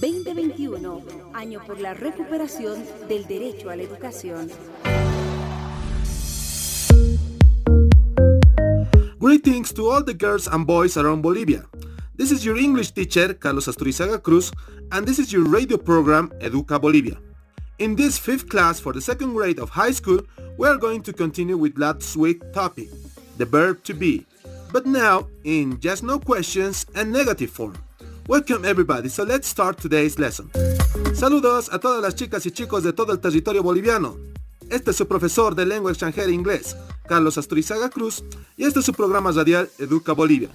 2021, año por la recuperación del derecho a la educación. Greetings to all the girls and boys around Bolivia. This is your English teacher, Carlos Asturizaga Cruz, and this is your radio program, Educa Bolivia. In this fifth class for the second grade of high school, we are going to continue with last week's topic, the verb to be, but now in just no questions and negative form. Welcome everybody, so let's start today's lesson. Saludos a todas las chicas y chicos de todo el territorio boliviano. Este es su profesor de lengua extranjera inglés, Carlos Asturizaga Cruz, y este es su programa radial Educa Bolivia.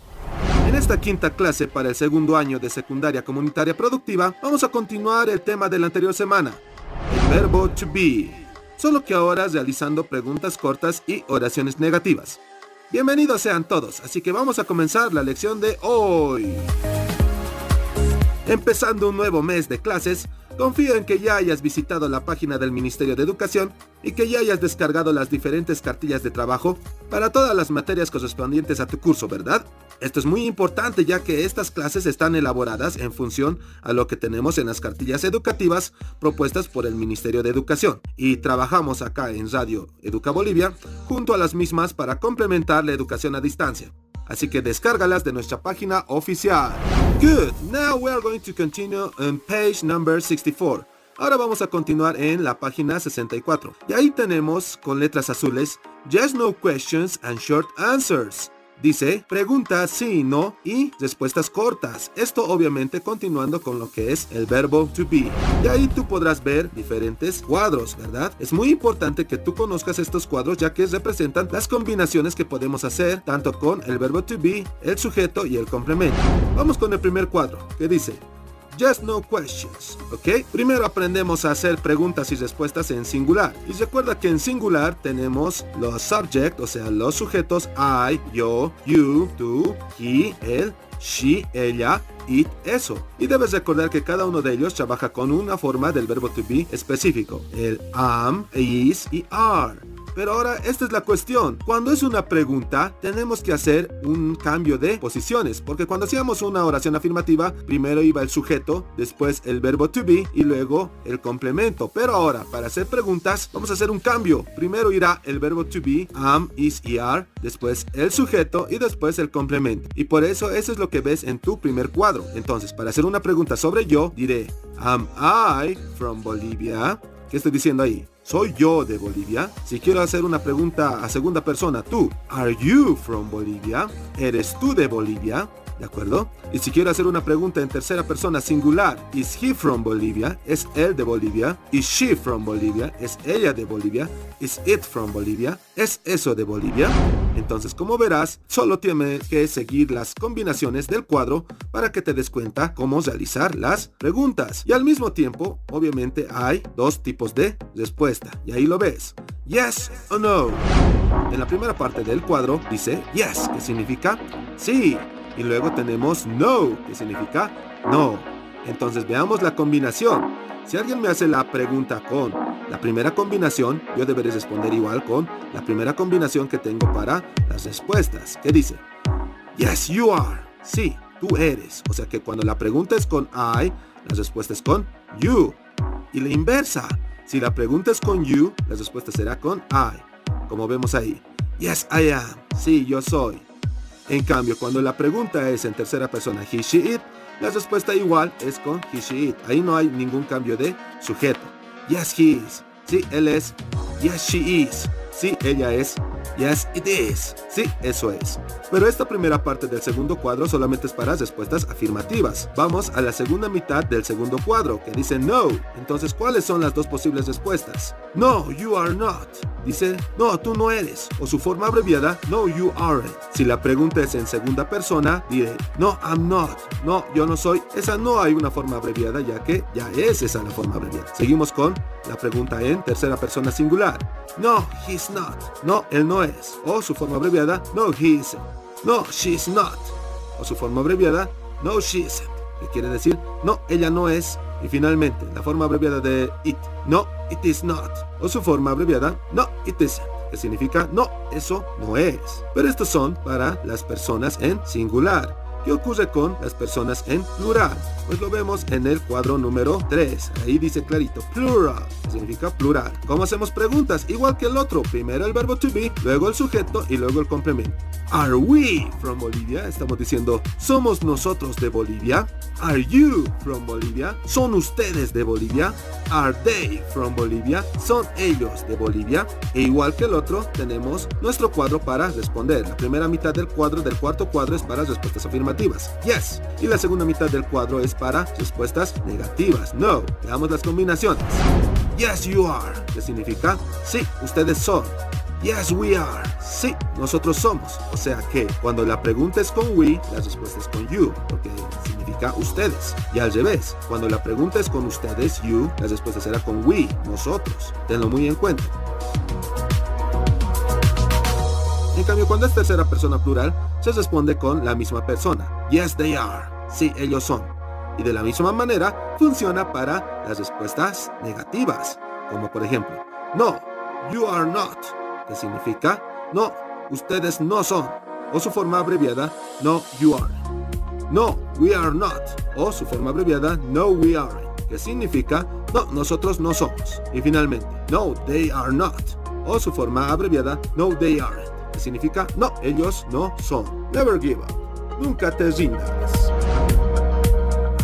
En esta quinta clase para el segundo año de secundaria comunitaria productiva, vamos a continuar el tema de la anterior semana, el verbo to be, solo que ahora realizando preguntas cortas y oraciones negativas. Bienvenidos sean todos, así que vamos a comenzar la lección de hoy. Empezando un nuevo mes de clases, confío en que ya hayas visitado la página del Ministerio de Educación y que ya hayas descargado las diferentes cartillas de trabajo para todas las materias correspondientes a tu curso, ¿verdad? Esto es muy importante ya que estas clases están elaboradas en función a lo que tenemos en las cartillas educativas propuestas por el Ministerio de Educación y trabajamos acá en Radio Educa Bolivia junto a las mismas para complementar la educación a distancia. Así que descárgalas de nuestra página oficial. Good, now we are going to continue on page number 64. Ahora vamos a continuar en la página 64. Y ahí tenemos con letras azules, Just No Questions and Short Answers. Dice, preguntas sí, no y respuestas cortas. Esto obviamente continuando con lo que es el verbo to be. Y ahí tú podrás ver diferentes cuadros, ¿verdad? Es muy importante que tú conozcas estos cuadros ya que representan las combinaciones que podemos hacer tanto con el verbo to be, el sujeto y el complemento. Vamos con el primer cuadro que dice, Just No Questions, ¿ok? Primero aprendemos a hacer preguntas y respuestas en singular. Y recuerda que en singular tenemos los subject, o sea, los sujetos I, yo, you, tú, he, él, she, ella, it, eso. Y debes recordar que cada uno de ellos trabaja con una forma del verbo to be específico. El am, is y are. Pero ahora esta es la cuestión. Cuando es una pregunta, tenemos que hacer un cambio de posiciones. Porque cuando hacíamos una oración afirmativa, primero iba el sujeto, después el verbo to be y luego el complemento. Pero ahora, para hacer preguntas, vamos a hacer un cambio. Primero irá el verbo to be, am, is y are, después el sujeto y después el complemento. Y por eso eso es lo que ves en tu primer cuadro. Entonces, para hacer una pregunta sobre yo, diré, am I from Bolivia? ¿Qué estoy diciendo ahí? ¿Soy yo de Bolivia? Si quiero hacer una pregunta a segunda persona, tú, ¿Are you from Bolivia? ¿Eres tú de Bolivia? ¿De acuerdo? Y si quiero hacer una pregunta en tercera persona singular, ¿Is he from Bolivia? ¿Es él de Bolivia? ¿Is she from Bolivia? ¿Es ella de Bolivia? ¿Is it from Bolivia? ¿Es eso de Bolivia? Entonces, como verás, solo tienes que seguir las combinaciones del cuadro para que te des cuenta cómo realizar las preguntas. Y al mismo tiempo, obviamente, hay dos tipos de respuesta. Y ahí lo ves. Yes o no. En la primera parte del cuadro dice yes, que significa sí. Y luego tenemos no, que significa no. Entonces veamos la combinación. Si alguien me hace la pregunta con la primera combinación, yo deberé responder igual con la primera combinación que tengo para las respuestas. ¿Qué dice? Yes, you are. Sí, tú eres. O sea que cuando la pregunta es con I, la respuesta es con you. Y la inversa. Si la pregunta es con you, la respuesta será con I. Como vemos ahí. Yes, I am. Sí, yo soy. En cambio, cuando la pregunta es en tercera persona, he, she, it, la respuesta igual es con he, she, it. Ahí no hay ningún cambio de sujeto. Yes, he is. Sí, él es. Yes, she is. Sí, ella es. Yes, it is. Sí, eso es. Pero esta primera parte del segundo cuadro solamente es para respuestas afirmativas. Vamos a la segunda mitad del segundo cuadro, que dice no. Entonces, ¿cuáles son las dos posibles respuestas? No, you are not. Dice, no, tú no eres. O su forma abreviada, no, you aren't. Si la pregunta es en segunda persona, diré, no, I'm not. No, yo no soy. Esa no hay una forma abreviada, ya que ya es esa la forma abreviada. Seguimos con la pregunta en tercera persona singular. No, he's not. No, él no es. O su forma abreviada, no, he isn't. No, she's not. O su forma abreviada, no, she isn't. Que quiere decir, no, ella no es. Y finalmente, la forma abreviada de it, no, it is not. O su forma abreviada, no, it isn't. Que significa, no, eso no es. Pero estos son para las personas en singular. ¿Qué ocurre con las personas en plural? Pues lo vemos en el cuadro número 3. Ahí dice clarito, plural, significa plural. ¿Cómo hacemos preguntas? Igual que el otro. Primero el verbo to be, luego el sujeto y luego el complemento. Are we from Bolivia? Estamos diciendo, ¿somos nosotros de Bolivia? Are you from Bolivia? ¿Son ustedes de Bolivia? Are they from Bolivia? ¿Son ellos de Bolivia? E igual que el otro, tenemos nuestro cuadro para responder. La primera mitad del cuadro del cuarto cuadro es para respuestas afirmativas. Yes. Y la segunda mitad del cuadro es para respuestas negativas. No. Veamos las combinaciones. Yes, you are. ¿Qué significa? Sí, ustedes son. Yes, we are. Sí, nosotros somos. O sea que cuando la pregunta es con we, la respuesta es con you, porque significa ustedes. Y al revés, cuando la pregunta es con ustedes, you, la respuesta será con we, nosotros. Tenlo muy en cuenta. En cambio, cuando es tercera persona plural, se responde con la misma persona. Yes, they are. Sí, ellos son. Y de la misma manera funciona para las respuestas negativas, como por ejemplo, no, you are not, que significa no, ustedes no son, o su forma abreviada, no, you are. No, we are not, o su forma abreviada, no, we aren't, que significa no, nosotros no somos. Y finalmente, no, they are not, o su forma abreviada, no, they que significa no, ellos no son. Never give up, nunca te rindas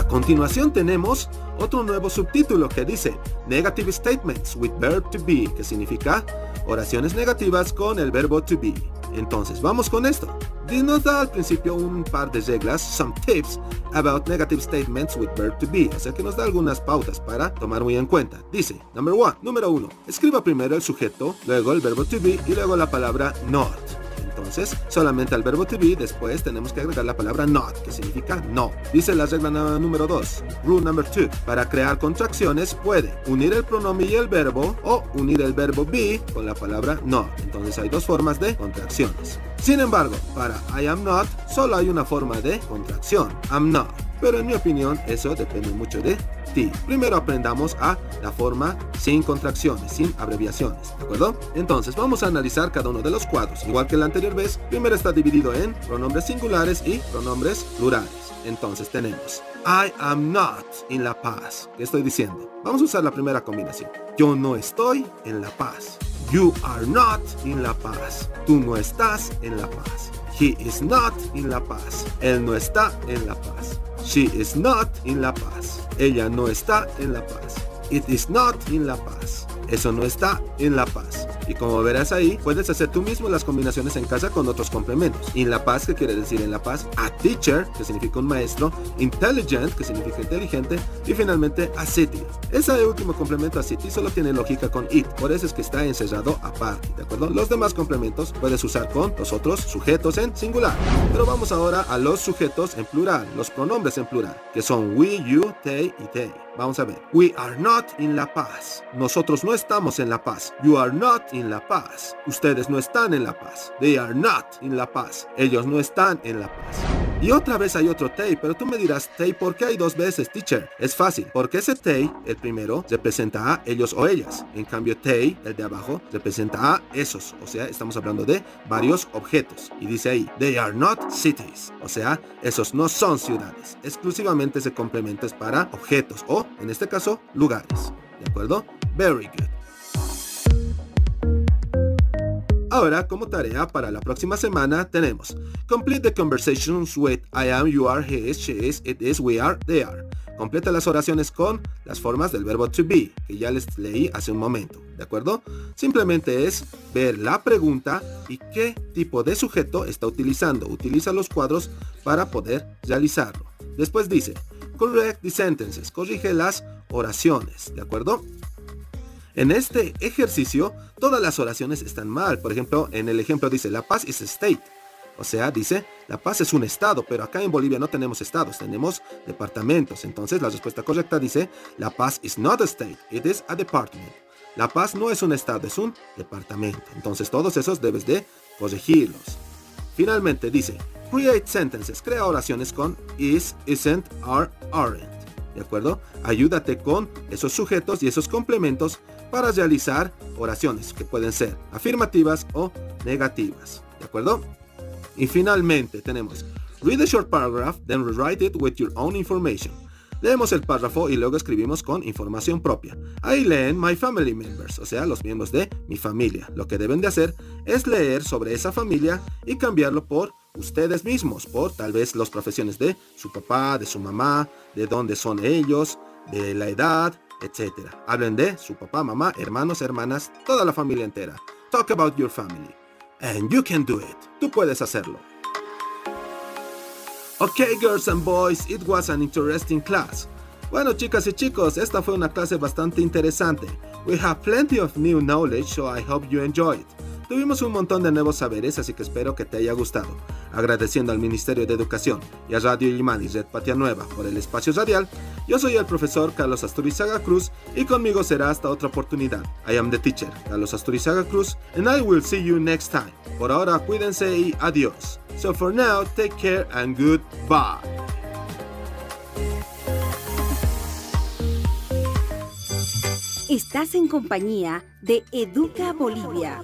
continuación tenemos otro nuevo subtítulo que dice Negative Statements with Verb to Be, que significa oraciones negativas con el verbo to be. Entonces, vamos con esto. Nos da al principio un par de reglas, some tips about negative statements with verb to be, o sea que nos da algunas pautas para tomar muy en cuenta. Dice, number one, número uno, escriba primero el sujeto, luego el verbo to be y luego la palabra not. Entonces, solamente al verbo to be después tenemos que agregar la palabra not, que significa no. Dice la regla número 2, rule number 2. Para crear contracciones puede unir el pronombre y el verbo o unir el verbo be con la palabra not. Entonces hay dos formas de contracciones. Sin embargo, para I am not solo hay una forma de contracción, I'm not. Pero en mi opinión eso depende mucho de Primero aprendamos a la forma sin contracciones, sin abreviaciones, ¿de acuerdo? Entonces vamos a analizar cada uno de los cuadros. Igual que la anterior vez, primero está dividido en pronombres singulares y pronombres plurales. Entonces tenemos I am not in La Paz. ¿Qué estoy diciendo? Vamos a usar la primera combinación. Yo no estoy en La Paz. You are not in La Paz. Tú no estás en La Paz. He is not in La Paz. Él no está en La Paz. She is not in La Paz. Ella no está en La Paz. It is not in La Paz. Eso no está en La Paz. Y como verás ahí, puedes hacer tú mismo las combinaciones en casa con otros complementos. In La Paz, que quiere decir en La Paz, a teacher, que significa un maestro, intelligent, que significa inteligente, y finalmente a city. Ese último complemento a city solo tiene lógica con it, por eso es que está encerrado aparte, ¿de acuerdo? Los demás complementos puedes usar con los otros sujetos en singular. Pero vamos ahora a los sujetos en plural, los pronombres en plural, que son we, you, they y they. Vamos a ver. We are not in La Paz. Nosotros no estamos en La Paz. You are not in La Paz. Ustedes no están en La Paz. They are not in La Paz. Ellos no están en La Paz. Y otra vez hay otro they, pero tú me dirás, they, ¿por qué hay dos veces, teacher? Es fácil, porque ese they, el primero, representa a ellos o ellas. En cambio, they, el de abajo, representa a esos. O sea, estamos hablando de varios objetos. Y dice ahí, they are not cities. O sea, esos no son ciudades. Exclusivamente ese complemento es para objetos o, en este caso, lugares. ¿De acuerdo? Very good. Ahora, como tarea para la próxima semana, tenemos Complete the conversations with I am, you are, he is, she is, it is, we are, they are. Completa las oraciones con las formas del verbo to be, que ya les leí hace un momento, ¿de acuerdo? Simplemente es ver la pregunta y qué tipo de sujeto está utilizando. Utiliza los cuadros para poder realizarlo. Después dice, correct the sentences, corrige las oraciones, ¿de acuerdo? En este ejercicio, todas las oraciones están mal. Por ejemplo, en el ejemplo dice, La Paz is state. O sea, dice, La Paz es un estado, pero acá en Bolivia no tenemos estados, tenemos departamentos. Entonces, la respuesta correcta dice, La Paz is not a state, it is a department. La Paz no es un estado, es un departamento. Entonces, todos esos debes de corregirlos. Finalmente dice, create sentences, crea oraciones con is, isn't, are, aren't. ¿De acuerdo? Ayúdate con esos sujetos y esos complementos para realizar oraciones que pueden ser afirmativas o negativas. ¿De acuerdo? Y finalmente tenemos Read the short paragraph, then rewrite it with your own information. Leemos el párrafo y luego escribimos con información propia. Ahí leen My Family Members, o sea, los miembros de mi familia. Lo que deben de hacer es leer sobre esa familia y cambiarlo por ustedes mismos, por tal vez las profesiones de su papá, de su mamá, de dónde son ellos, de la edad, etc. Hablen de su papá, mamá, hermanos, hermanas, toda la familia entera. Talk about your family. And you can do it. Tú puedes hacerlo. Okay, girls and boys, it was an interesting class. Bueno, chicas y chicos, esta fue una clase bastante interesante. We have plenty of new knowledge, so I hope you enjoy it. Tuvimos un montón de nuevos saberes, así que espero que te haya gustado. Agradeciendo al Ministerio de Educación y a Radio Imán y Red Patria Nueva por el espacio radial, yo soy el profesor Carlos Asturizaga Cruz y conmigo será hasta otra oportunidad. I am the teacher, Carlos Asturizaga Cruz, and I will see you next time. Por ahora, cuídense y adiós. So for now, take care and goodbye. Estás en compañía de Educa Bolivia.